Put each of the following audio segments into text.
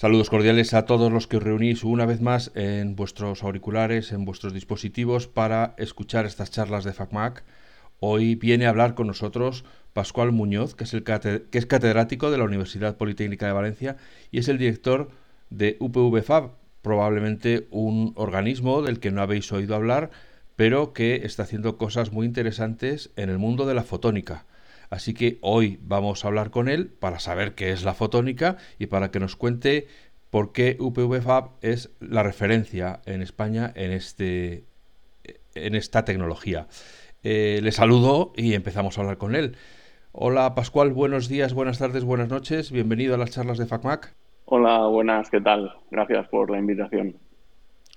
Saludos cordiales a todos los que os reunís una vez más en vuestros auriculares, en vuestros dispositivos para escuchar estas charlas de FacMac. Hoy viene a hablar con nosotros Pascual Muñoz, que es, el que es catedrático de la Universidad Politécnica de Valencia y es el director de UPVFab, probablemente un organismo del que no habéis oído hablar, pero que está haciendo cosas muy interesantes en el mundo de la fotónica. Así que hoy vamos a hablar con él para saber qué es la fotónica y para que nos cuente por qué UPVFab es la referencia en España en, este, en esta tecnología. Eh, le saludo y empezamos a hablar con él. Hola Pascual, buenos días, buenas tardes, buenas noches. Bienvenido a las charlas de FacMac. Hola, buenas, ¿qué tal? Gracias por la invitación.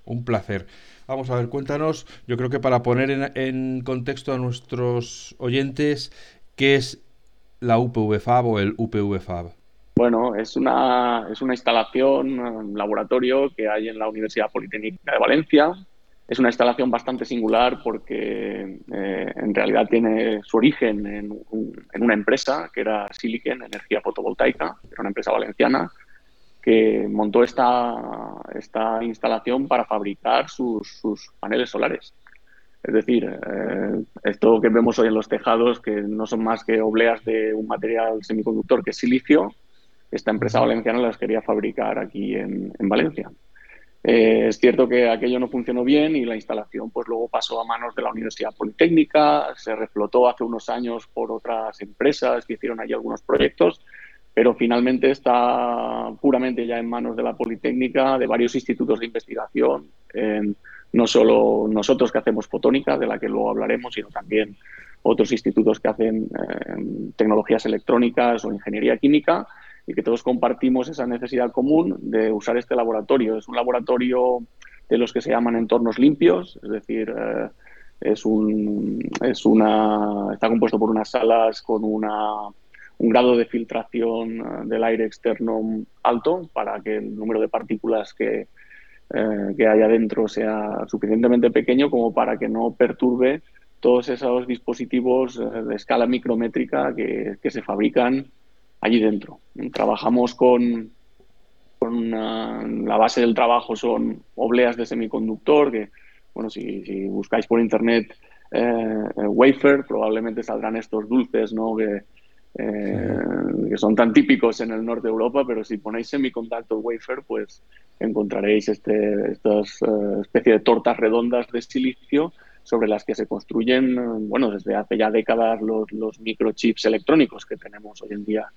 Un placer. Vamos a ver, cuéntanos, yo creo que para poner en, en contexto a nuestros oyentes, ¿Qué es la UPVFab o el UPVFab? Bueno, es una, es una instalación, un laboratorio que hay en la Universidad Politécnica de Valencia. Es una instalación bastante singular porque eh, en realidad tiene su origen en, en, una empresa que era Silicon Energía Fotovoltaica, era una empresa valenciana que montó esta, esta instalación para fabricar sus, sus paneles solares. Es decir, eh, esto que vemos hoy en los tejados, que no son más que obleas de un material semiconductor que es silicio, esta empresa valenciana las quería fabricar aquí en, Valencia. Eh, es cierto que aquello no funcionó bien y la instalación pues luego pasó a manos de la Universidad Politécnica, se reflotó hace unos años por otras empresas que hicieron allí algunos proyectos, pero finalmente está puramente ya en manos de la Politécnica, de varios institutos de investigación, en, no solo nosotros que hacemos fotónica, de la que luego hablaremos, sino también otros institutos que hacen eh, tecnologías electrónicas o ingeniería química y que todos compartimos esa necesidad común de usar este laboratorio. Es un laboratorio de los que se llaman entornos limpios, es decir, eh, es, un, es una, está compuesto por unas salas con una, un grado de filtración eh, del aire externo alto para que el número de partículas que, eh, que hay adentro sea suficientemente pequeño como para que no perturbe todos esos dispositivos eh, de escala micrométrica que, se fabrican allí dentro. Trabajamos con, con la base del trabajo son obleas de semiconductor, que, bueno, si, buscáis por internet eh, wafer, probablemente saldrán estos dulces, ¿no? Que, eh, que son tan típicos en el norte de Europa, pero si ponéis semiconductor wafer, pues encontraréis este, estas uh, especie de tortas redondas de silicio sobre las que se construyen, bueno, desde hace ya décadas los, los microchips electrónicos que tenemos hoy en día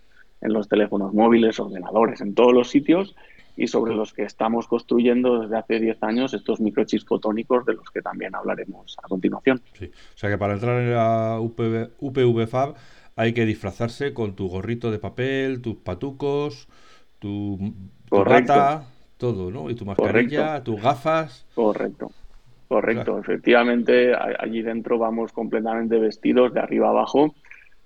en los teléfonos móviles, ordenadores, en todos los sitios y sobre los que estamos construyendo desde hace 10 años estos microchips fotónicos de los que también hablaremos a continuación. Sí. O sea que para entrar en la UPV, UPV Fab hay que disfrazarse con tu gorrito de papel, tus patucos, tu, tu todo, ¿no? Y tu mascarilla, tus gafas. Correcto. Correcto, efectivamente, allí dentro vamos completamente vestidos de arriba abajo,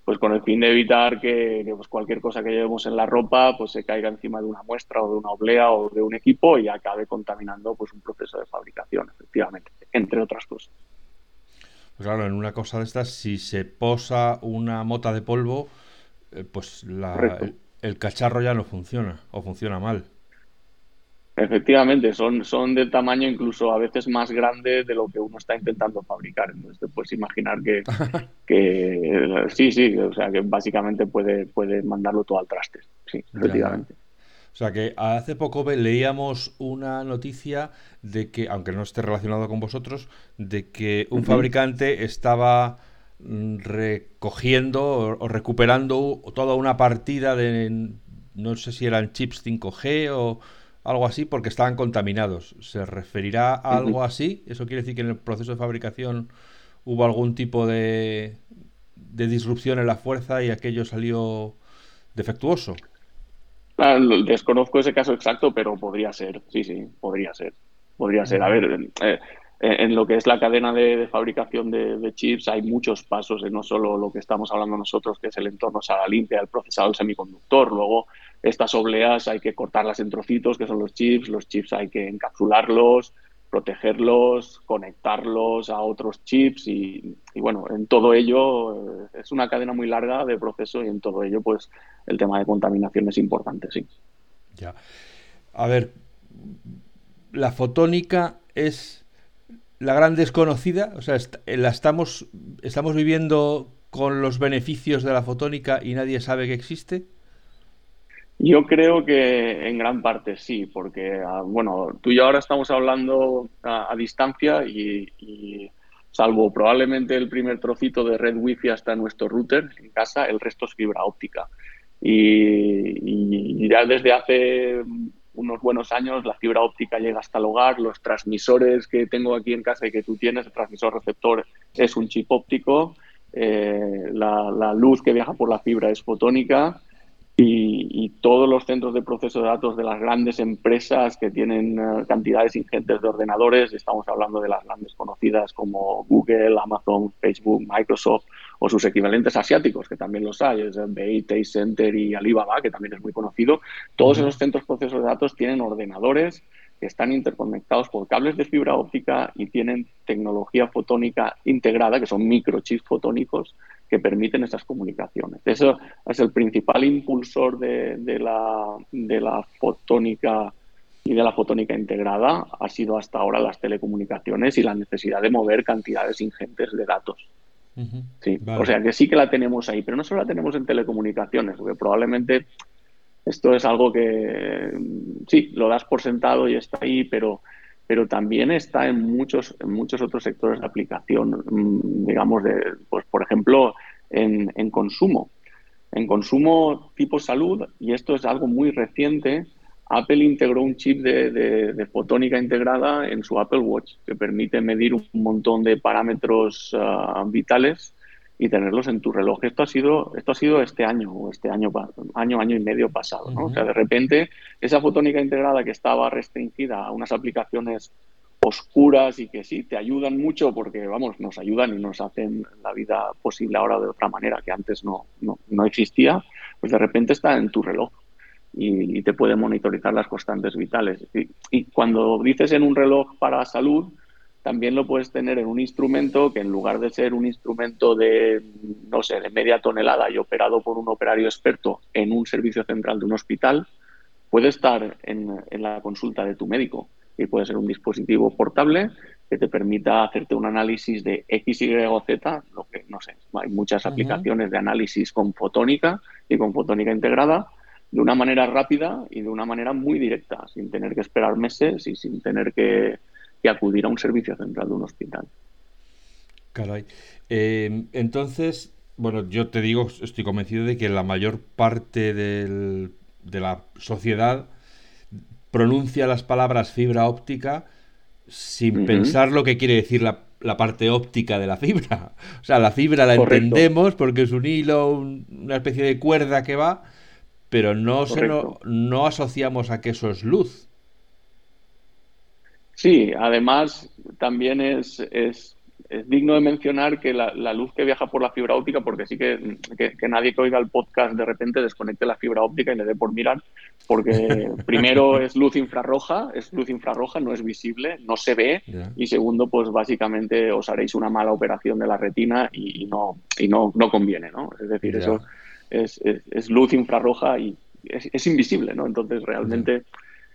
pues con el fin de evitar que, pues cualquier cosa que llevemos en la ropa pues se caiga encima de una muestra o de una oblea o de un equipo y acabe contaminando pues un proceso de fabricación, efectivamente, entre otras cosas. Pues claro, en una cosa de estas, si se posa una mota de polvo, eh, pues el, cacharro ya no funciona o funciona mal. Efectivamente, son, son de tamaño incluso a veces más grande de lo que uno está intentando fabricar. Entonces te puedes imaginar que, que sí, sí, o sea que básicamente puede, puede mandarlo todo al traste. Sí, efectivamente. O sea que hace poco leíamos una noticia de que, aunque no esté relacionado con vosotros, de que un fabricante estaba mm, recogiendo o, recuperando toda una partida de, no sé si eran chips 5G o algo así, porque estaban contaminados. ¿Se referirá a algo así? ¿Eso quiere decir que en el proceso de fabricación hubo algún tipo de, de disrupción en la fuerza y aquello salió defectuoso? Ah, desconozco ese caso exacto, pero podría ser, sí, sí, podría ser. Podría ser. A ver, eh, en lo que es la cadena de, fabricación de, chips hay muchos pasos, no solo lo que estamos hablando nosotros, que es el entorno sala limpia, el procesado del semiconductor. Luego, estas obleas hay que cortarlas en trocitos, que son los chips. Los chips hay que encapsularlos, protegerlos, conectarlos a otros chips y, bueno, en todo ello eh, es una cadena muy larga de proceso y en todo ello pues el tema de contaminación es importante, sí. Ya. a ver, la fotónica es la gran desconocida, o sea, la estamos, estamos viviendo con los beneficios de la fotónica y nadie sabe que existe. Yo creo que en gran parte sí, porque, ah, bueno, tú y yo ahora estamos hablando a, distancia y, salvo probablemente el primer trocito de red wifi hasta nuestro router en casa, el resto es fibra óptica. Y, ya desde hace unos buenos años la fibra óptica llega hasta el hogar, los transmisores que tengo aquí en casa y que tú tienes, el transmisor receptor es un chip óptico, eh, la, la luz que viaja por la fibra es fotónica y, todos los centros de proceso de datos de las grandes empresas que tienen eh, cantidades ingentes de ordenadores, estamos hablando de las grandes conocidas como Google, Amazon, Facebook, Microsoft o sus equivalentes asiáticos, que también los hay, es BI, Center y Alibaba, que también es muy conocido, todos esos centros de proceso de datos tienen ordenadores que están interconectados por cables de fibra óptica y tienen tecnología fotónica integrada, que son microchips fotónicos, que permiten esas comunicaciones. Eso es el principal impulsor de, la, de la fotónica y de la fotónica integrada ha sido hasta ahora las telecomunicaciones y la necesidad de mover cantidades ingentes de datos. sí, O sea que sí que la tenemos ahí, pero no solo la tenemos en telecomunicaciones, porque probablemente esto es algo que sí, lo das por sentado y está ahí, pero pero también está en muchos, en muchos otros sectores de aplicación, mm, digamos, de, pues, por ejemplo, en, en consumo. En consumo tipo salud, y esto es algo muy reciente, Apple integró un chip de, de, fotónica integrada en su Apple Watch que permite medir un montón de parámetros ah, vitales y tenerlos en tu reloj. Esto ha sido, esto ha sido este año, o este año, año, año y medio pasado. ¿no? O sea, de repente, esa fotónica integrada que estaba restringida a unas aplicaciones oscuras y que sí, te ayudan mucho porque, vamos, nos ayudan y nos hacen la vida posible ahora de otra manera que antes no, no, existía, pues de repente está en tu reloj y, te puede monitorizar las constantes vitales. Y, y, cuando dices en un reloj para salud, también lo puedes tener en un instrumento que en lugar de ser un instrumento de, no sé, de media tonelada y operado por un operario experto en un servicio central de un hospital, puede estar en, la consulta de tu médico. Y puede ser un dispositivo portable que te permita hacerte un análisis de X, Y o Z, lo que no sé, hay muchas aplicaciones de análisis con fotónica y con fotónica integrada de una manera rápida y de una manera muy directa, sin tener que esperar meses y sin tener que que acudir a un servicio central de un hospital. Caray. Eh, entonces, bueno, yo te digo, estoy convencido de que la mayor parte de la sociedad pronuncia las palabras fibra óptica sin pensar lo que quiere decir la, parte óptica de la fibra. O sea, la fibra la entendemos porque es un hilo, una especie de cuerda que va, pero no, se no asociamos a que eso es luz. Sí, además también es, es, digno de mencionar que la, luz que viaja por la fibra óptica, porque sí que, que, nadie que oiga el podcast de repente desconecte la fibra óptica y le dé por mirar, porque primero es luz infrarroja, es luz infrarroja, no es visible, no se ve, y segundo, pues básicamente os haréis una mala operación de la retina y, no, y no, no conviene, ¿no? Es decir, eso es, es, luz infrarroja y es, invisible, ¿no? Entonces realmente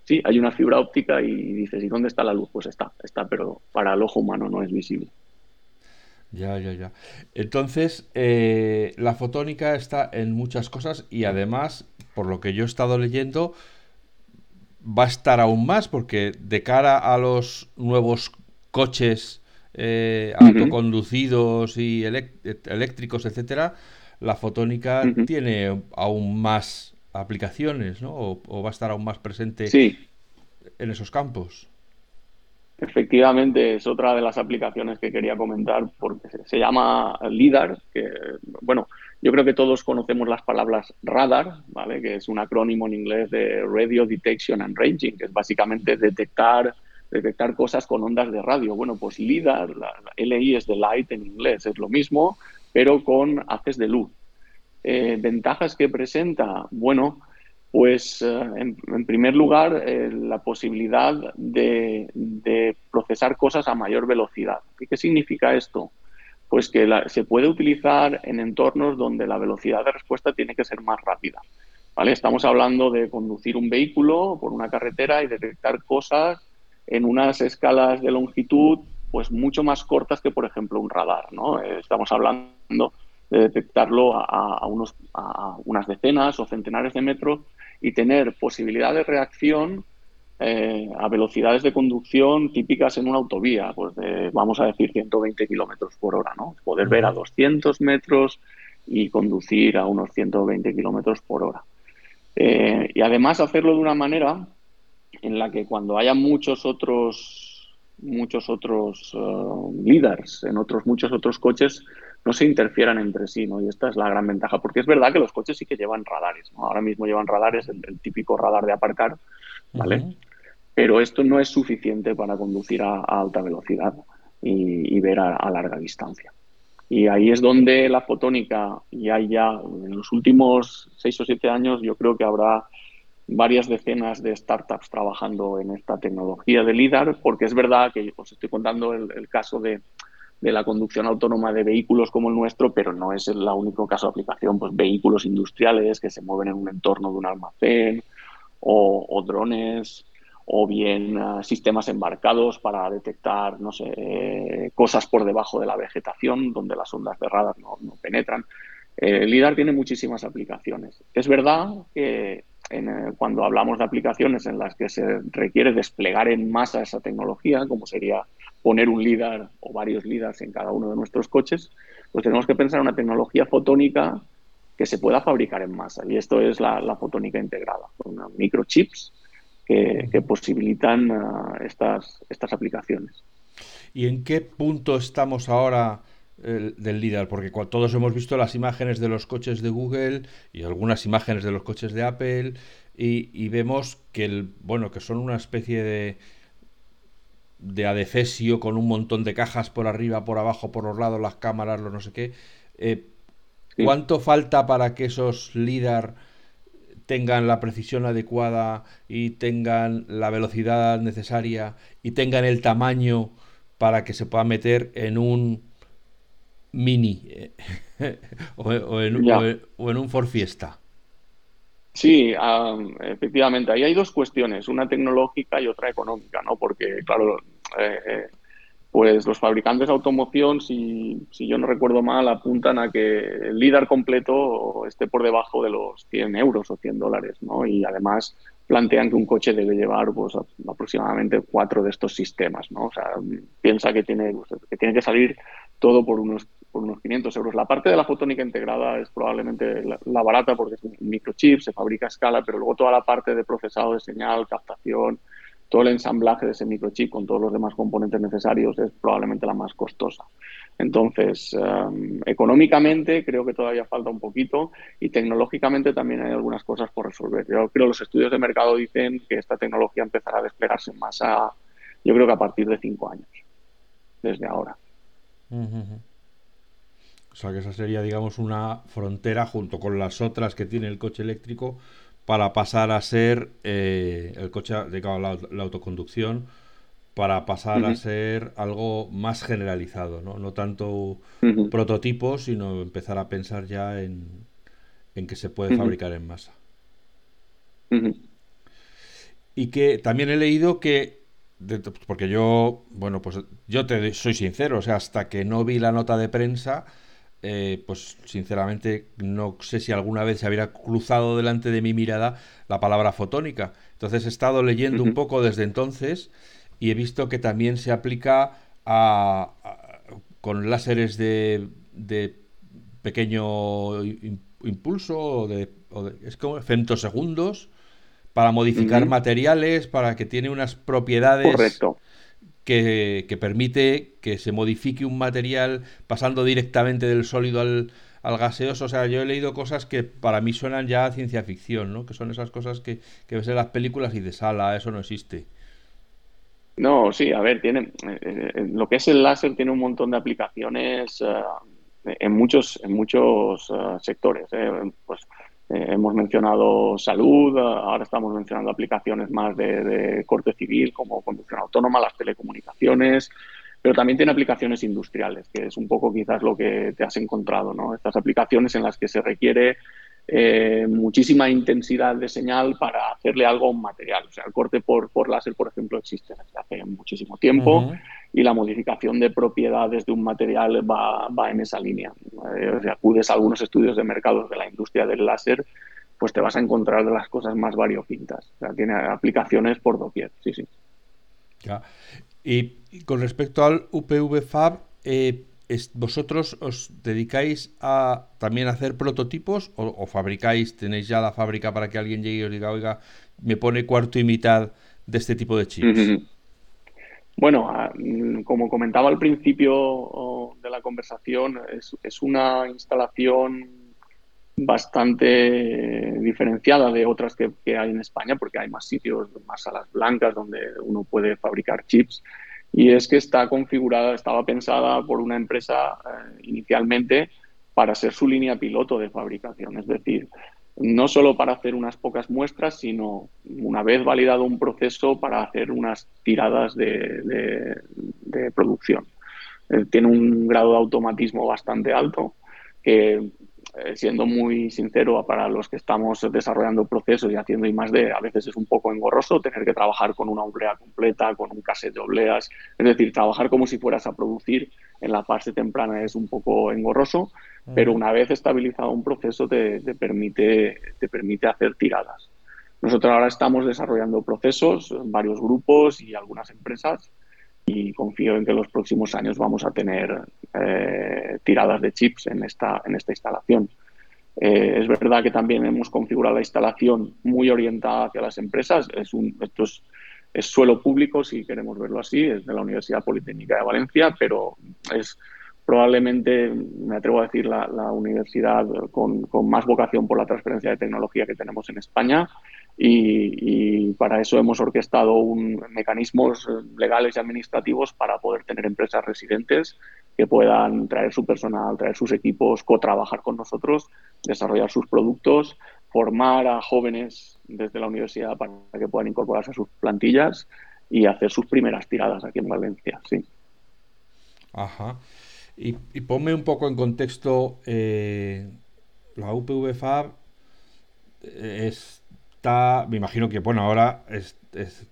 sí, hay una fibra óptica y dices, ¿y dónde está la luz? Pues está, está, pero para el ojo humano no es visible. Ya, ya, ya. Entonces, eh, la fotónica está en muchas cosas y además, por lo que yo he estado leyendo, va a estar aún más porque de cara a los nuevos coches eh, autoconducidos y eléctricos, etcétera, la fotónica tiene aún más aplicaciones, ¿no? O, va a estar aún más presente en esos campos. Efectivamente, es otra de las aplicaciones que quería comentar porque se, llama LIDAR, que, bueno, yo creo que todos conocemos las palabras radar, ¿vale? Que es un acrónimo en inglés de Radio Detection and Ranging, que es básicamente detectar, detectar cosas con ondas de radio. Bueno, pues LIDAR, la, LI es de light en inglés, es lo mismo, pero con haces de luz. Eh, ventajas que presenta, bueno, pues eh, en, primer lugar eh, la posibilidad de, procesar cosas a mayor velocidad. ¿Y qué significa esto? Pues que se puede utilizar en entornos donde la velocidad de respuesta tiene que ser más rápida. ¿vale? Estamos hablando de conducir un vehículo por una carretera y detectar cosas en unas escalas de longitud pues mucho más cortas que, por ejemplo, un radar, ¿no? Estamos hablando de detectarlo a, unos, a unas decenas o centenares de metros y tener posibilidad de reacción eh, a velocidades de conducción típicas en una autovía, pues de, vamos a decir, 120 kilómetros por hora, ¿no? Poder ver a 200 metros y conducir a unos 120 kilómetros por hora. Eh, y además hacerlo de una manera en la que cuando haya muchos otros muchos otros uh, líderes en otros muchos otros coches no se interfieran entre sí, ¿no? Y esta es la gran ventaja, porque es verdad que los coches sí que llevan radares, ¿no? Ahora mismo llevan radares, el, típico radar de aparcar, ¿vale? Pero esto no es suficiente para conducir a, alta velocidad y, ver a, larga distancia. Y ahí es donde la fotónica, y hay ya en los últimos seis o siete años, yo creo que habrá varias decenas de startups trabajando en esta tecnología de LIDAR, porque es verdad que os estoy contando el, caso de, la conducción autónoma de vehículos como el nuestro, pero no es el único caso de aplicación, pues vehículos industriales que se mueven en un entorno de un almacén o, drones o bien ah, sistemas embarcados para detectar, no sé, cosas por debajo de la vegetación donde las ondas de radar no, penetran. el eh, LIDAR tiene muchísimas aplicaciones. Es verdad que eh, cuando hablamos de aplicaciones en las que se requiere desplegar en masa esa tecnología, como sería poner un LIDAR o varios LIDARs en cada uno de nuestros coches, pues tenemos que pensar en una tecnología fotónica que se pueda fabricar en masa. Y esto es la, fotónica integrada, con microchips que, posibilitan uh, estas, estas aplicaciones. ¿Y en qué punto estamos ahora? Del LIDAR, porque todos hemos visto las imágenes de los coches de Google y algunas imágenes de los coches de Apple y, vemos que el, bueno que son una especie de de adefesio con un montón de cajas por arriba, por abajo, por los lados, las cámaras, lo no sé qué. Eh, ¿Cuánto falta para que esos LIDAR tengan la precisión adecuada y tengan la velocidad necesaria y tengan el tamaño para que se pueda meter en un Mini eh, o, en, un Ford Fiesta. Sí, efectivamente. Ahí hay dos cuestiones, una tecnológica y otra económica, ¿no? Porque, claro, eh, eh, pues los fabricantes de automoción, si, si, yo no recuerdo mal, apuntan a que el LIDAR completo esté por debajo de los 100 euros o 100 dólares, ¿no? Y además plantean que un coche debe llevar pues, aproximadamente cuatro de estos sistemas, ¿no? O sea, piensa que tiene, que tiene que salir todo por unos por unos 500 euros. La parte de la fotónica integrada es probablemente la, barata porque es un microchip, se fabrica a escala, pero luego toda la parte de procesado de señal, captación, todo el ensamblaje de ese microchip con todos los demás componentes necesarios es probablemente la más costosa. Entonces, em, económicamente creo que todavía falta un poquito y tecnológicamente también hay algunas cosas por resolver. Yo creo que los estudios de mercado dicen que esta tecnología empezará a desplegarse más a, yo creo que a partir de cinco años, desde ahora. O sea que esa sería, digamos, una frontera junto con las otras que tiene el coche eléctrico para pasar a ser eh, el coche, digamos, la, autoconducción, para pasar a ser algo más generalizado, ¿no? No tanto prototipos, sino empezar a pensar ya en, que se puede fabricar en masa. Y que también he leído que porque yo, bueno, pues yo te soy sincero, o sea, hasta que no vi la nota de prensa, eh, pues sinceramente no sé si alguna vez se habría cruzado delante de mi mirada la palabra fotónica. Entonces he estado leyendo un poco desde entonces y he visto que también se aplica a, con láseres de, pequeño impulso o de, es como femtosegundos para modificar materiales, para que tiene unas propiedades Correcto que, permite que se modifique un material pasando directamente del sólido al, gaseoso. O sea, yo he leído cosas que para mí suenan ya ciencia ficción, ¿no? Que son esas cosas que, ves en las películas y de sala, eso no existe. No, sí, a ver, tiene eh, eh, lo que es el láser tiene un montón de aplicaciones eh, en muchos en muchos sectores. Pues eh, hemos mencionado salud, ahora estamos mencionando aplicaciones más de, corte civil como conducción autónoma, las telecomunicaciones, pero también tiene aplicaciones industriales, que es un poco quizás lo que te has encontrado, ¿no? Estas aplicaciones en las que se requiere eh, muchísima intensidad de señal para hacerle algo a un material. O sea, el corte por, por láser, por ejemplo, existe desde hace muchísimo tiempo y la modificación de propiedades de un material va, va en esa línea. Eh, si acudes a algunos estudios de mercados de la industria del láser, pues te vas a encontrar de las cosas más variopintas. O sea, tiene aplicaciones por doquier, sí, sí. Ya. Y, con respecto al UPV Fab, eh, ¿Vosotros os dedicáis a también a hacer prototipos o, fabricáis, tenéis ya la fábrica para que alguien llegue y os diga, oiga, me pone cuarto y mitad de este tipo de chips? Bueno, ah, mm, como comentaba al principio de la conversación, es, una instalación bastante diferenciada de otras que, que, hay en España, porque hay más sitios, más salas blancas donde uno puede fabricar chips y es que está configurada, estaba pensada por una empresa eh, inicialmente para ser su línea piloto de fabricación, es decir, no solo para hacer unas pocas muestras, sino una vez validado un proceso para hacer unas tiradas de, producción. Eh, tiene un grado de automatismo bastante alto eh, siendo muy sincero, para los que estamos desarrollando procesos y haciendo I más D, a veces es un poco engorroso tener que trabajar con una oblea completa, con un cassette de obleas. Es decir, trabajar como si fueras a producir en la fase temprana es un poco engorroso, pero una vez estabilizado un proceso te, permite, te permite hacer tiradas. Nosotros ahora estamos desarrollando procesos en varios grupos y algunas empresas y confío en que los próximos años vamos a tener eh, tiradas de chips en esta, instalación. Eh, es verdad que también hemos configurado la instalación muy orientada hacia las empresas. Es un, esto es, suelo público, si queremos verlo así, es de la Universidad Politécnica de Valencia, pero es probablemente, me atrevo a decir, la, universidad con, más vocación por la transferencia de tecnología que tenemos en España y, para eso hemos orquestado mecanismos legales y administrativos para poder tener empresas residentes que puedan traer su personal, traer sus equipos, co-trabajar con nosotros, desarrollar sus productos, formar a jóvenes desde la universidad para que puedan incorporarse a sus plantillas y hacer sus primeras tiradas aquí en Valencia, sí. Ajá. Y, ponme un poco en contexto, eh, la UPV Fab eh, es me imagino que, bueno, ahora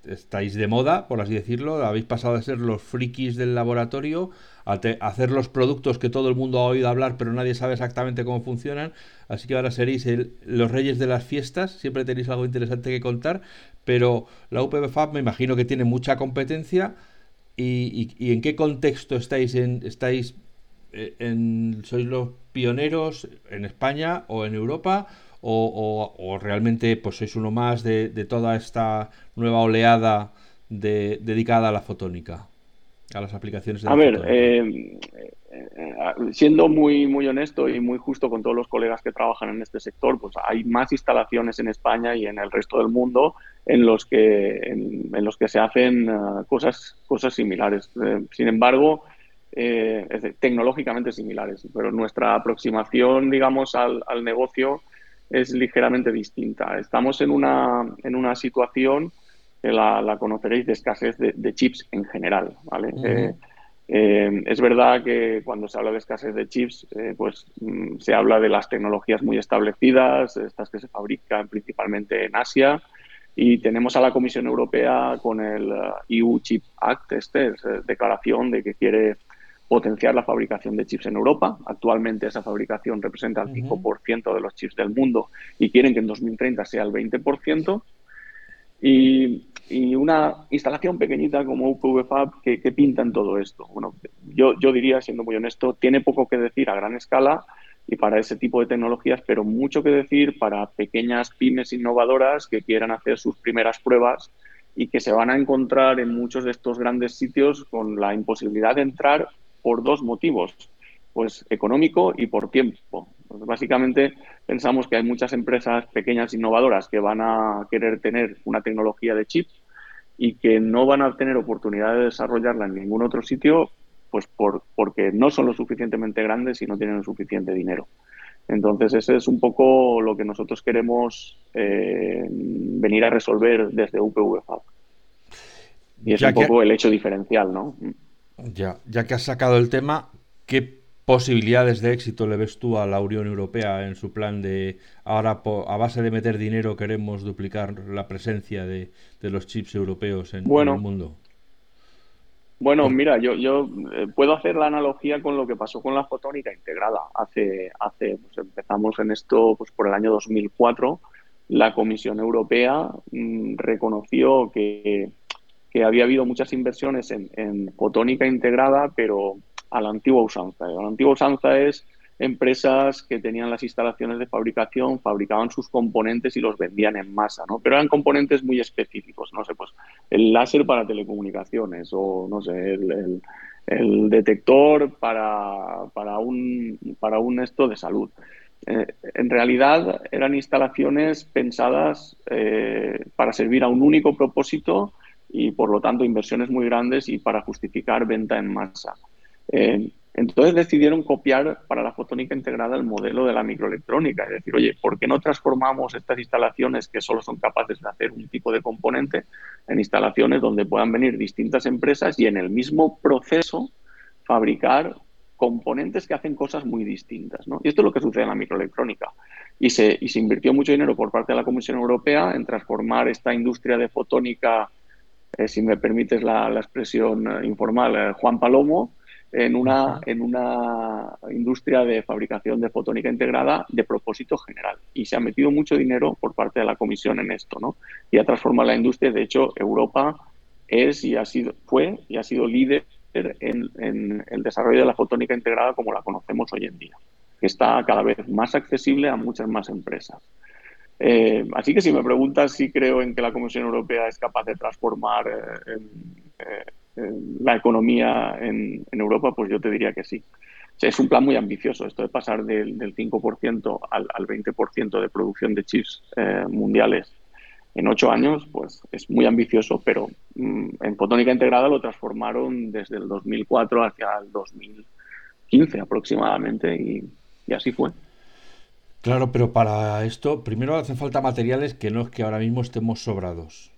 estáis de moda, por así decirlo, habéis pasado de ser los frikis del laboratorio a, hacer los productos que todo el mundo ha oído hablar, pero nadie sabe exactamente cómo funcionan, así que ahora seréis los reyes de las fiestas, siempre tenéis algo interesante que contar, pero la UPB Fab me imagino que tiene mucha competencia. Y, en qué contexto estáis en... estáis en, ¿Sois los pioneros en España o en Europa? o, realmente pues sois uno más de, toda esta nueva oleada de, dedicada a la fotónica, a las aplicaciones de a ver, eh, eh, siendo muy, muy honesto y muy justo con todos los colegas que trabajan en este sector, pues hay más instalaciones en España y en el resto del mundo en los que, en, los que se hacen eh, cosas, cosas similares. sin embargo, tecnológicamente similares, pero nuestra aproximación, digamos, al, al negocio es ligeramente distinta. Estamos en una, en una situación que la, conoceréis de escasez de, chips en general. ¿vale? Eh, eh, es verdad que cuando se habla de escasez de chips, eh, pues mm, se habla de las tecnologías muy establecidas, estas que se fabrican principalmente en Asia, y tenemos a la Comisión Europea con el EU Chip Act, este, es, declaración de que quiere potenciar la fabricación de chips en Europa. Actualmente esa fabricación representa el 5% de los chips del mundo y quieren que en 2030 sea el 20%. Y, una instalación pequeñita como UPV Fab que, pinta en todo esto. Bueno, yo, yo diría, siendo muy honesto, tiene poco que decir a gran escala y para ese tipo de tecnologías, pero mucho que decir para pequeñas pymes innovadoras que quieran hacer sus primeras pruebas y que se van a encontrar en muchos de estos grandes sitios con la imposibilidad de entrar por dos motivos, pues económico y por tiempo. Pues básicamente pensamos que hay muchas empresas pequeñas innovadoras que van a querer tener una tecnología de chip y que no van a tener oportunidad de desarrollarla en ningún otro sitio, pues por, porque no son lo suficientemente grandes y no tienen el suficiente dinero. Entonces, ese es un poco lo que nosotros queremos eh, venir a resolver desde UPV Y es un poco el hecho diferencial, ¿no? Ya, ya que has sacado el tema, ¿qué posibilidades de éxito le ves tú a la Unión Europea en su plan de ahora a base de meter dinero queremos duplicar la presencia de, los chips europeos en, el mundo? Bueno, mira, yo, yo eh, puedo hacer la analogía con lo que pasó con la fotónica integrada. Hace, hace pues empezamos en esto pues por el año 2004. La Comisión Europea mm, reconoció que, que, había habido muchas inversiones en, en fotónica integrada, pero a la antigua usanza. La antigua usanza es empresas que tenían las instalaciones de fabricación, fabricaban sus componentes y los vendían en masa, ¿no? Pero eran componentes muy específicos, no sé, pues el láser para telecomunicaciones o, no sé, el, detector para, para, un, para un esto de salud. Eh, en realidad eran instalaciones pensadas eh, para servir a un único propósito y, por lo tanto, inversiones muy grandes y para justificar venta en masa. Eh, entonces decidieron copiar para la fotónica integrada el modelo de la microelectrónica, es decir, oye, ¿por qué no transformamos estas instalaciones que solo son capaces de hacer un tipo de componente en instalaciones donde puedan venir distintas empresas y en el mismo proceso fabricar componentes que hacen cosas muy distintas? Y esto es lo que sucede en la microelectrónica. Y se, y se invirtió mucho dinero por parte de la Comisión Europea en transformar esta industria de fotónica, eh, si me permites la, expresión eh, informal, eh, Juan Palomo, en una, en una industria de fabricación de fotónica integrada de propósito general. Y se ha metido mucho dinero por parte de la Comisión en esto, ¿no? Y ha transformado la industria. De hecho, Europa es y ha sido, fue y ha sido líder en, en el desarrollo de la fotónica integrada como la conocemos hoy en día, que está cada vez más accesible a muchas más empresas. Eh, así que si me preguntas si creo en que la Comisión Europea es capaz de transformar eh, eh, la economía en, Europa, pues yo te diría que sí. es un plan muy ambicioso, esto de pasar del, 5% al, 20% de producción de chips eh, mundiales en ocho años, pues es muy ambicioso, pero mm, en fotónica integrada lo transformaron desde el 2004 hacia el 2015 aproximadamente y así fue. Claro, pero para esto primero hacen falta materiales que no es que ahora mismo estemos sobrados.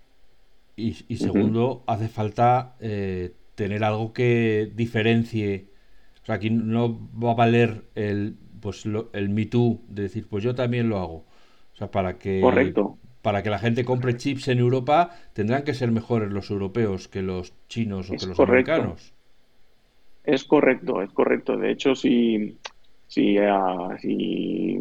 Y, segundo, hace falta eh, tener algo que diferencie. O sea, aquí no va a valer el, pues, el Me Too de decir, pues yo también lo hago. O sea, para que, para que la gente compre chips en Europa, tendrán que ser mejores los europeos que los chinos o que los americanos. Es correcto, es correcto. De hecho, si, si, uh, si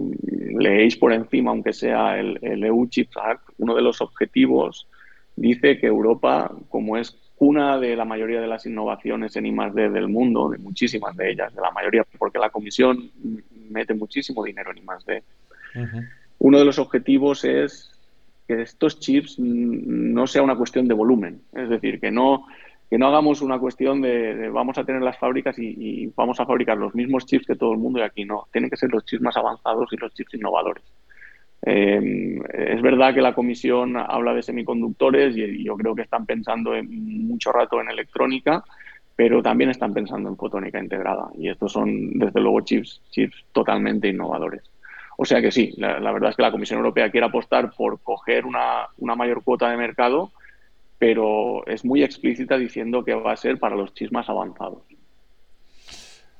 leéis por encima, aunque sea el, el EU Chips Act, uno de los objetivos dice que Europa, como es cuna de la mayoría de las innovaciones en I+.D. del mundo, de muchísimas de ellas, de la mayoría, porque la Comisión mete muchísimo dinero en I+.D. Uno de los objetivos es que estos chips no sea una cuestión de volumen, es decir, que no que no hagamos una cuestión de, vamos a tener las fábricas y, vamos a fabricar los mismos chips que todo el mundo y aquí no. Tienen que ser los chips más avanzados y los chips innovadores. Eh, es verdad que la comisión habla de semiconductores y yo creo que están pensando en, mucho rato en electrónica, pero también están pensando en fotónica integrada y estos son desde luego chips, chips totalmente innovadores. O sea que sí, la, verdad es que la Comisión Europea quiere apostar por coger una, mayor cuota de mercado, pero es muy explícita diciendo que va a ser para los chips más avanzados.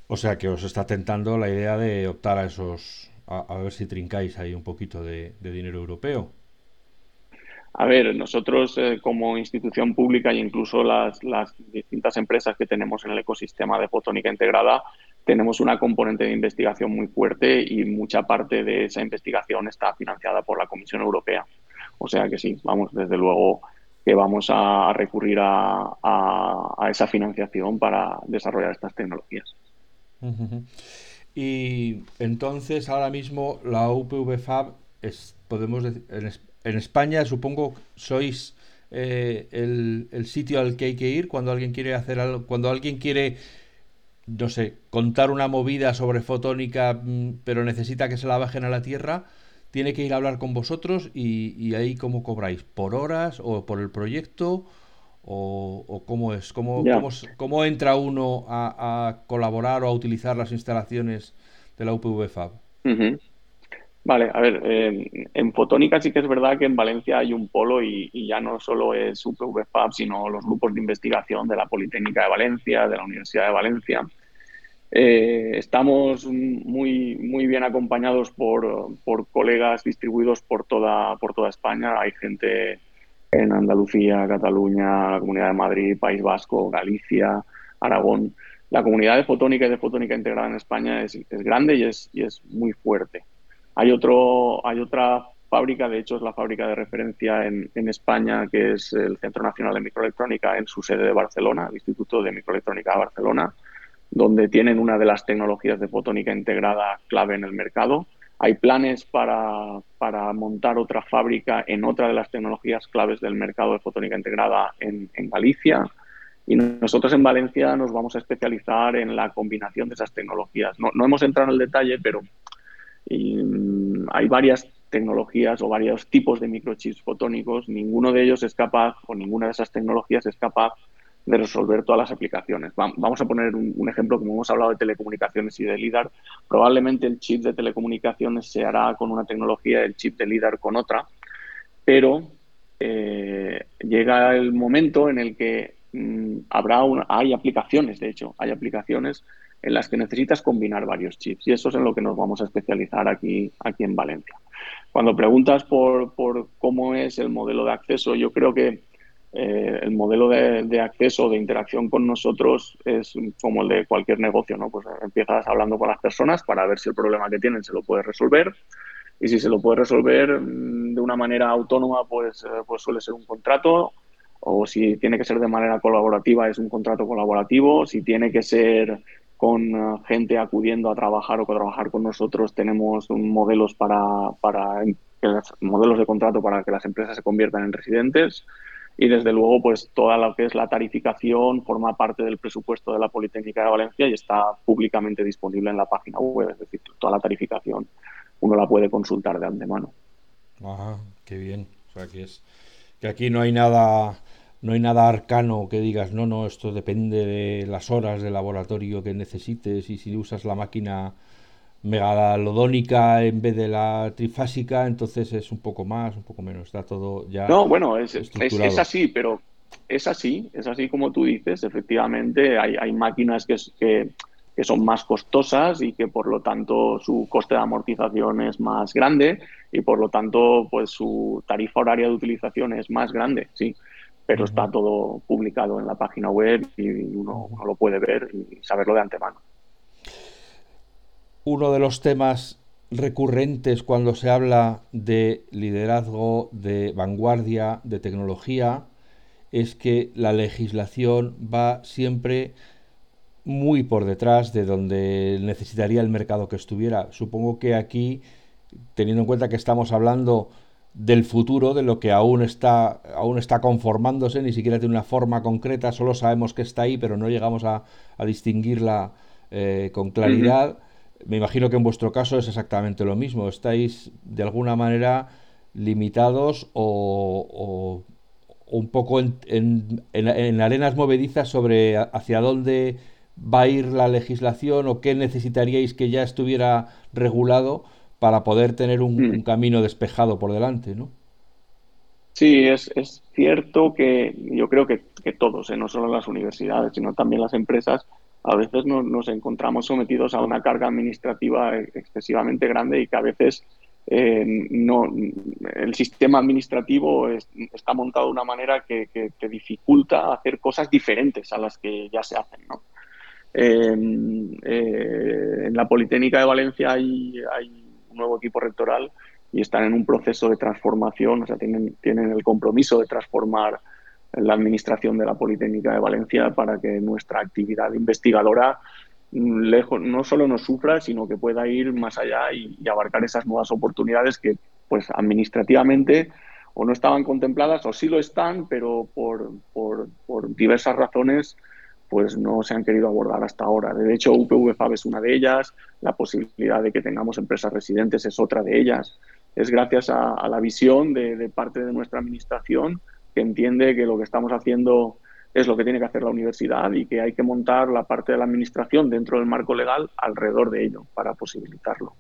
O sea que os está tentando la idea de optar a esos a, ver si trincáis ahí un poquito de, dinero europeo. A ver, nosotros eh, como institución pública e incluso las, distintas empresas que tenemos en el ecosistema de fotónica integrada, tenemos una componente de investigación muy fuerte y mucha parte de esa investigación está financiada por la Comisión Europea. O sea que sí, vamos, desde luego que vamos a recurrir a, esa financiación para desarrollar estas tecnologías. Y entonces ahora mismo la UPV Fab es, podemos en, España supongo sois eh, el, sitio al que hay que ir cuando alguien quiere hacer algo, cuando alguien quiere no sé, contar una movida sobre fotónica, mm, pero necesita que se la bajen a la Tierra, tiene que ir a hablar con vosotros y, y ahí cómo cobráis, por horas o por el proyecto o, cómo es? ¿Cómo, cómo, entra uno a, colaborar o a utilizar las instalaciones de la UPV Fab? Vale, a ver, eh, en fotónica sí que es verdad que en Valencia hay un polo y, ya no solo es UPV Fab, sino los grupos de investigación de la Politécnica de Valencia, de la Universidad de Valencia. Eh, estamos muy, muy bien acompañados por, por, colegas distribuidos por toda, por toda España. Hay gente en Andalucía, Cataluña, la Comunidad de Madrid, País Vasco, Galicia, Aragón. La comunidad de fotónica y de fotónica integrada en España es, es grande y es, y es muy fuerte. Hay, otro, hay otra fábrica, de hecho es la fábrica de referencia en, en, España, que es el Centro Nacional de Microelectrónica en su sede de Barcelona, el Instituto de Microelectrónica de Barcelona, donde tienen una de las tecnologías de fotónica integrada clave en el mercado. Hay planes para, para montar otra fábrica en otra de las tecnologías claves del mercado de fotónica integrada en, en Galicia. Y nosotros en Valencia nos vamos a especializar en la combinación de esas tecnologías. No, no hemos entrado en el detalle, pero mm, hay varias tecnologías o varios tipos de microchips fotónicos, ninguno de ellos es capaz, o ninguna de esas tecnologías es capaz de resolver todas las aplicaciones. Vamos a poner un, ejemplo, como hemos hablado de telecomunicaciones y de LIDAR, probablemente el chip de telecomunicaciones se hará con una tecnología, el chip de LIDAR con otra, pero eh, llega el momento en el que mm, habrá hay aplicaciones, de hecho, hay aplicaciones en las que necesitas combinar varios chips y eso es en lo que nos vamos a especializar aquí, aquí en Valencia. Cuando preguntas por, por cómo es el modelo de acceso, yo creo que eh, el modelo de, acceso, de interacción con nosotros es como el de cualquier negocio, ¿no? Pues empiezas hablando con las personas para ver si el problema que tienen se lo puede resolver y si se lo puede resolver mm, de una manera autónoma, pues, eh, pues suele ser un contrato o si tiene que ser de manera colaborativa es un contrato colaborativo, si tiene que ser con eh, gente acudiendo a trabajar o a trabajar con nosotros. Tenemos modelos para modelos de contrato para que las empresas se conviertan en residentes y desde luego pues toda lo que es la tarificación forma parte del presupuesto de la Politécnica de Valencia y está públicamente disponible en la página web, es decir, toda la tarificación uno la puede consultar de antemano. Ajá, qué bien. O sea que es que aquí no hay nada no hay nada arcano que digas, no, no, esto depende de las horas de laboratorio que necesites y si usas la máquina megalodónica en vez de la trifásica, entonces es un poco más, un poco menos, está todo ya. No, bueno, es, es, así, pero es así, es así como tú dices, efectivamente hay, hay máquinas que, que, que, son más costosas y que por lo tanto su coste de amortización es más grande y por lo tanto pues su tarifa horaria de utilización es más grande, sí pero está todo publicado en la página web y uno, lo puede ver y saberlo de antemano. Uno de los temas recurrentes cuando se habla de liderazgo, de vanguardia, de tecnología, es que la legislación va siempre muy por detrás de donde necesitaría el mercado que estuviera. Supongo que aquí, teniendo en cuenta que estamos hablando del futuro, de lo que aún está, aún está conformándose, ni siquiera tiene una forma concreta, solo sabemos que está ahí, pero no llegamos a, distinguirla eh, con claridad. Me imagino que en vuestro caso es exactamente lo mismo. Estáis de alguna manera limitados o, un poco en, en, arenas movedizas sobre hacia dónde va a ir la legislación o qué necesitaríais que ya estuviera regulado para poder tener un, mm. camino despejado por delante, ¿no? Sí, es, es cierto que yo creo que, que todos, ¿eh? no solo las universidades, sino también las empresas, a veces nos, encontramos sometidos a una carga administrativa excesivamente grande y que a veces eh, no, el sistema administrativo está montado de una manera que, que, dificulta hacer cosas diferentes a las que ya se hacen. ¿no? Eh, eh en la Politécnica de Valencia hay, hay nuevo equipo rectoral y están en un proceso de transformación, o sea, tienen, tienen el compromiso de transformar la administración de la Politécnica de Valencia para que nuestra actividad investigadora mm, lejos, no solo nos sufra, sino que pueda ir más allá y, abarcar esas nuevas oportunidades que, pues, administrativamente o no estaban contempladas o sí lo están, pero por, por, por diversas razones pues no se han querido abordar hasta ahora. De hecho, UPV es una de ellas, la posibilidad de que tengamos empresas residentes es otra de ellas. Es gracias a, la visión de, parte de nuestra administración que entiende que lo que estamos haciendo es lo que tiene que hacer la universidad y que hay que montar la parte de la administración dentro del marco legal alrededor de ello para posibilitarlo.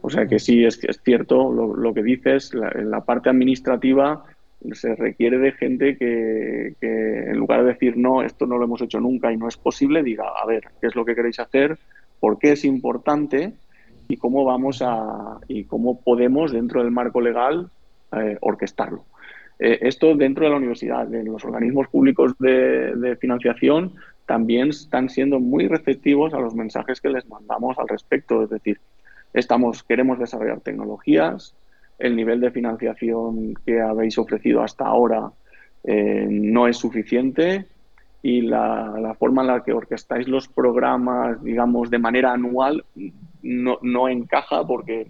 O sea que sí, es, es cierto lo, que dices, la, la parte administrativa se requiere de gente que, en lugar de decir no, esto no lo hemos hecho nunca y no es posible, diga, a ver, ¿qué es lo que queréis hacer? ¿Por qué es importante? Y cómo vamos a y cómo podemos dentro del marco legal eh, orquestarlo. Eh, esto dentro de la universidad, en los organismos públicos de, financiación, también están siendo muy receptivos a los mensajes que les mandamos al respecto. Es decir, estamos, queremos desarrollar tecnologías, el nivel de financiación que habéis ofrecido hasta ahora eh, no es suficiente y la, forma en la que orquestáis los programas, digamos, de manera anual no encaja porque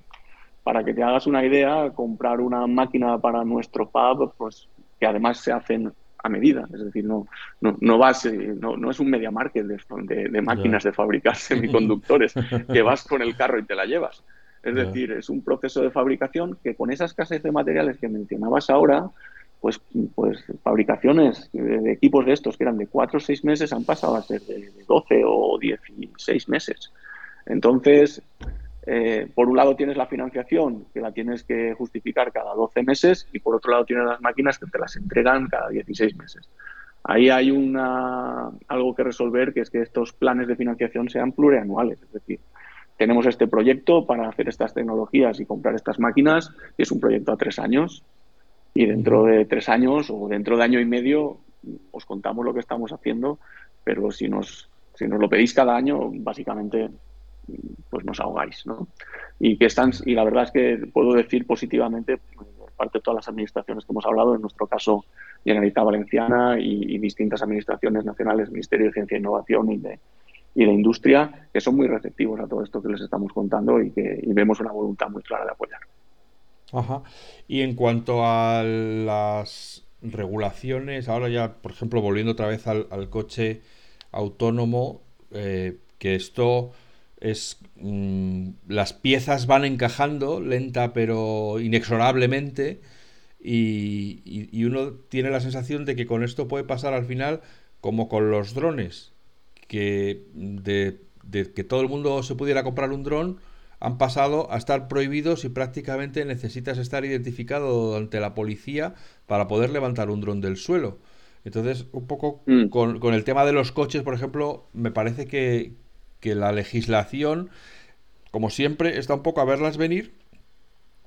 para que te hagas una idea, comprar una máquina para nuestro pub, pues que además se hacen a medida, es decir, no, no, no vas, eh, no, no es un media market de, de, máquinas de fabricar semiconductores, que vas con el carro y te la llevas. Es decir, es un proceso de fabricación que con esa escasez de materiales que mencionabas ahora, pues, pues fabricaciones de, equipos de estos que eran de 4 o 6 meses han pasado a ser de 12 o 16 meses. Entonces, eh, por un lado tienes la financiación, que la tienes que justificar cada 12 meses, y por otro lado tienes las máquinas que te las entregan cada 16 meses. Ahí hay una, algo que resolver, que es que estos planes de financiación sean plurianuales. Es decir, tenemos este proyecto para hacer estas tecnologías y comprar estas máquinas, y es un proyecto a tres años. Y dentro de tres años o dentro de año y medio os contamos lo que estamos haciendo, pero si nos, si nos lo pedís cada año, básicamente pues nos ahogáis, ¿no? Y que están, y la verdad es que puedo decir positivamente, por parte de todas las administraciones que hemos hablado, en nuestro caso Generalitat Valenciana y, distintas administraciones nacionales, Ministerio de Ciencia e Innovación y de, y de Industria, que son muy receptivos a todo esto que les estamos contando y que vemos una voluntad muy clara de apoyar. Ajá. Y en cuanto a las regulaciones, ahora ya, por ejemplo, volviendo otra vez al, coche autónomo, eh, que esto es mm, las piezas van encajando lenta pero inexorablemente y, uno tiene la sensación de que con esto puede pasar al final como con los drones que de, que todo el mundo se pudiera comprar un dron han pasado a estar prohibidos y prácticamente necesitas estar identificado ante la policía para poder levantar un dron del suelo. Entonces, un poco mm. con, con, el tema de los coches, por ejemplo, me parece que, que la legislación, como siempre, está un poco a verlas venir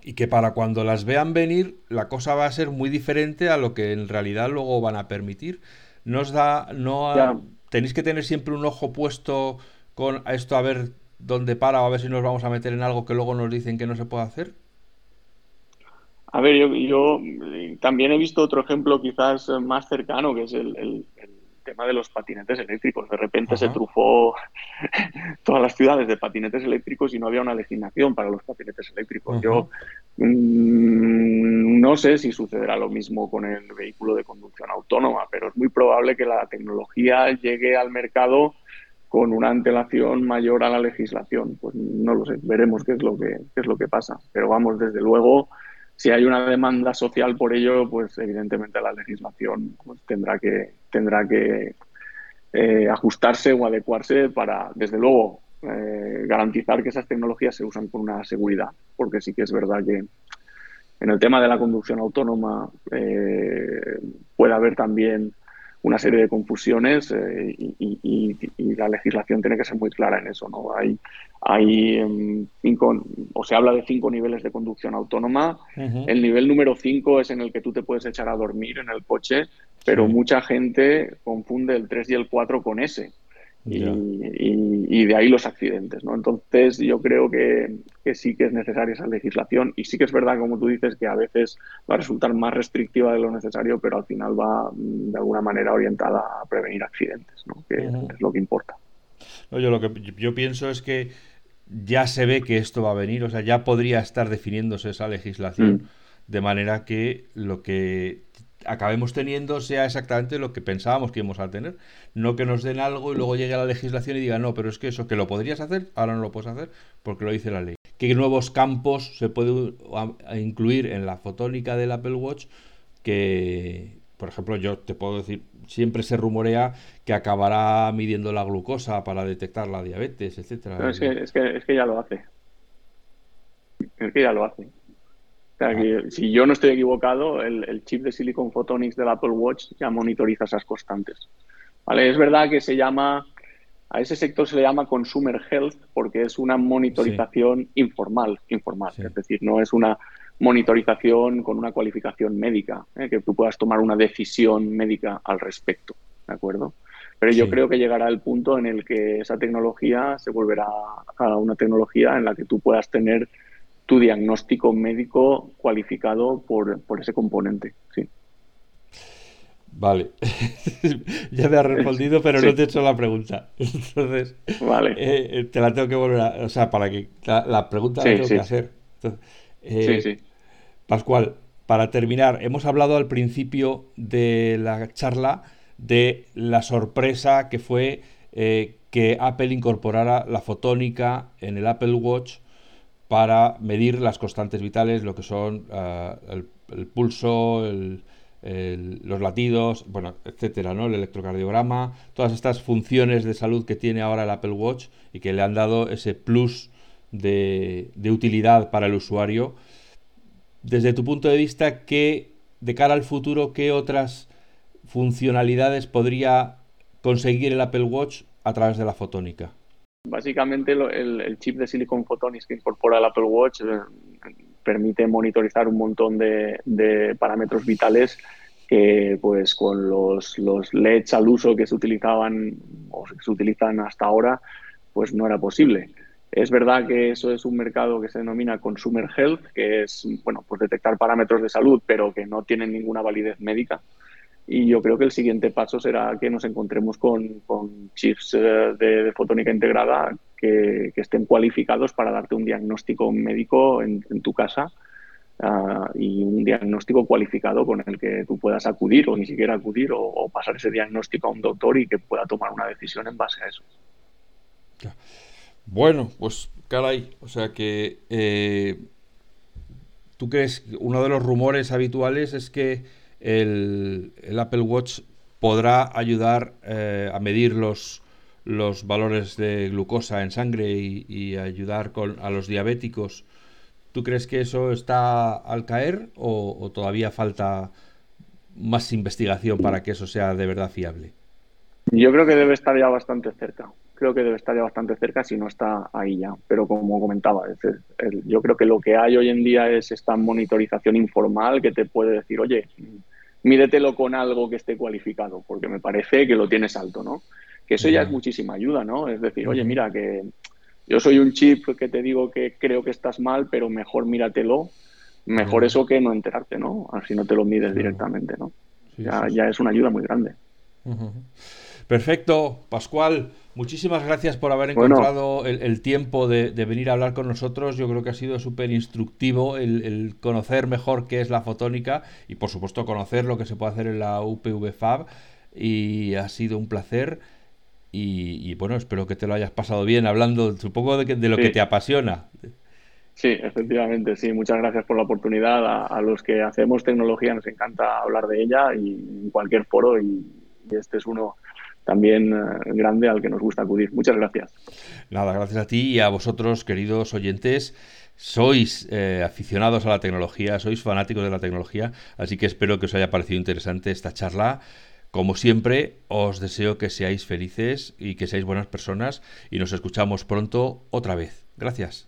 y que para cuando las vean venir la cosa va a ser muy diferente a lo que en realidad luego van a permitir. Nos da, no tenéis que tener siempre un ojo puesto con esto a ver dónde para o a ver si nos vamos a meter en algo que luego nos dicen que no se puede hacer. A ver, yo, también he visto otro ejemplo quizás más cercano, que es el tema de los patinetes eléctricos. De repente se trufó todas las ciudades de patinetes eléctricos y no había una legislación para los patinetes eléctricos. Yo mm, no sé si sucederá lo mismo con el vehículo de conducción autónoma, pero es muy probable que la tecnología llegue al mercado con una antelación mayor a la legislación. Pues no lo sé, veremos qué es lo que, qué es lo que pasa. Pero vamos, desde luego, si hay una demanda social por ello, pues evidentemente la legislación pues, tendrá que, tendrá que eh, ajustarse o adecuarse para, desde luego, eh, garantizar que esas tecnologías se usan con una seguridad, porque sí que es verdad que en el tema de la conducción autónoma eh, puede haber también una serie de confusiones eh, y, la legislación tiene que ser muy clara en eso. ¿no? Hay, hay em, cinco, o se habla de cinco niveles de conducción autónoma. El nivel número cinco es en el que tú te puedes echar a dormir en el coche, pero mucha gente confunde el 3 y el 4 con ese y, de ahí los accidentes. ¿no? Entonces, yo creo que, sí que es necesaria esa legislación y sí que es verdad, como tú dices, que a veces va a resultar más restrictiva de lo necesario, pero al final va mm, de alguna manera orientada a prevenir accidentes, ¿no? que es lo que importa. yo lo que yo pienso es que ya se ve que esto va a venir, o sea, ya podría estar definiéndose esa legislación. Mm. De manera que lo que acabemos teniendo sea exactamente lo que pensábamos que íbamos a tener. No que nos den algo y luego llegue la legislación y diga, no, pero es que eso que lo podrías hacer, ahora no lo puedes hacer porque lo dice la ley. ¿Qué nuevos campos se puede incluir en la fotónica del Apple Watch? Que, por ejemplo, yo te puedo decir, siempre se rumorea que acabará midiendo la glucosa para detectar la diabetes, etcétera. es, que, es, que, es que ya lo hace. Es que ya lo hace. Sea, que, si yo no estoy equivocado, el, chip de Silicon Photonics del Apple Watch ya monitoriza esas constantes. ¿Vale? Es verdad que se llama, a ese sector se le llama Consumer Health porque es una monitorización informal, informal. Es decir, no es una monitorización con una cualificación médica, ¿eh? que tú puedas tomar una decisión médica al respecto. ¿De acuerdo? Pero yo creo que llegará el punto en el que esa tecnología se volverá a una tecnología en la que tú puedas tener tu diagnóstico médico cualificado por, ese componente. Sí. Vale, ya me has respondido, pero no te he hecho la pregunta. Entonces, vale. Eh, eh, te la tengo que volver a. O sea, para que. La, pregunta la tengo que hacer. Eh, sí, sí. Pascual, para terminar, hemos hablado al principio de la charla de la sorpresa que fue que Apple incorporara la fotónica en el Apple Watch para medir las constantes vitales, lo que son ah, el, pulso, los latidos, bueno, etcétera, ¿no? El electrocardiograma, todas estas funciones de salud que tiene ahora el Apple Watch y que le han dado ese plus de, utilidad para el usuario. Desde tu punto de vista, ¿qué, de cara al futuro, qué otras funcionalidades podría conseguir el Apple Watch a través de la fotónica? Básicamente el, chip de Silicon Photonics que incorpora el Apple Watch eh, permite monitorizar un montón de, parámetros vitales que pues con los, los, LEDs al uso que se utilizaban o se utilizan hasta ahora pues no era posible. Es verdad que eso es un mercado que se denomina Consumer Health, que es bueno pues detectar parámetros de salud pero que no tienen ninguna validez médica. Y yo creo que el siguiente paso será que nos encontremos con, chips eh, de, fotónica integrada que, estén cualificados para darte un diagnóstico médico en, tu casa ah, y un diagnóstico cualificado con el que tú puedas acudir o ni siquiera acudir o, pasar ese diagnóstico a un doctor y que pueda tomar una decisión en base a eso. Bueno, pues caray, o sea que eh, tú crees, uno de los rumores habituales es que el, Apple Watch podrá ayudar eh, a medir los, los valores de glucosa en sangre y, ayudar con, a los diabéticos. ¿Tú crees que eso está al caer o, todavía falta más investigación para que eso sea de verdad fiable? Yo creo que debe estar ya bastante cerca. Creo que debe estar ya bastante cerca si no está ahí ya. Pero como comentaba, yo creo que lo que hay hoy en día es esta monitorización informal que te puede decir, oye, mídetelo con algo que esté cualificado, porque me parece que lo tienes alto, ¿no? Que eso ya es muchísima ayuda, ¿no? Es decir, oye, mira, que yo soy un chip que te digo que creo que estás mal, pero mejor míratelo. Mejor eso que no enterarte, ¿no? Así no te lo mides directamente, ¿no? ya, ya es una ayuda muy grande. Perfecto, Pascual. Muchísimas gracias por haber encontrado el, tiempo de, venir a hablar con nosotros. Yo creo que ha sido súper instructivo el, conocer mejor qué es la fotónica y por supuesto conocer lo que se puede hacer en la UPV Fab. Y ha sido un placer. Y, bueno, espero que te lo hayas pasado bien hablando, supongo, de, de lo que te apasiona. Sí, efectivamente, sí. Muchas gracias por la oportunidad. A, los que hacemos tecnología nos encanta hablar de ella y en cualquier foro y este es uno también eh, grande al que nos gusta acudir. Muchas gracias. Nada, gracias a ti y a vosotros, queridos oyentes. Sois eh, aficionados a la tecnología, sois fanáticos de la tecnología, así que espero que os haya parecido interesante esta charla. Como siempre, os deseo que seáis felices y que seáis buenas personas y nos escuchamos pronto otra vez. Gracias.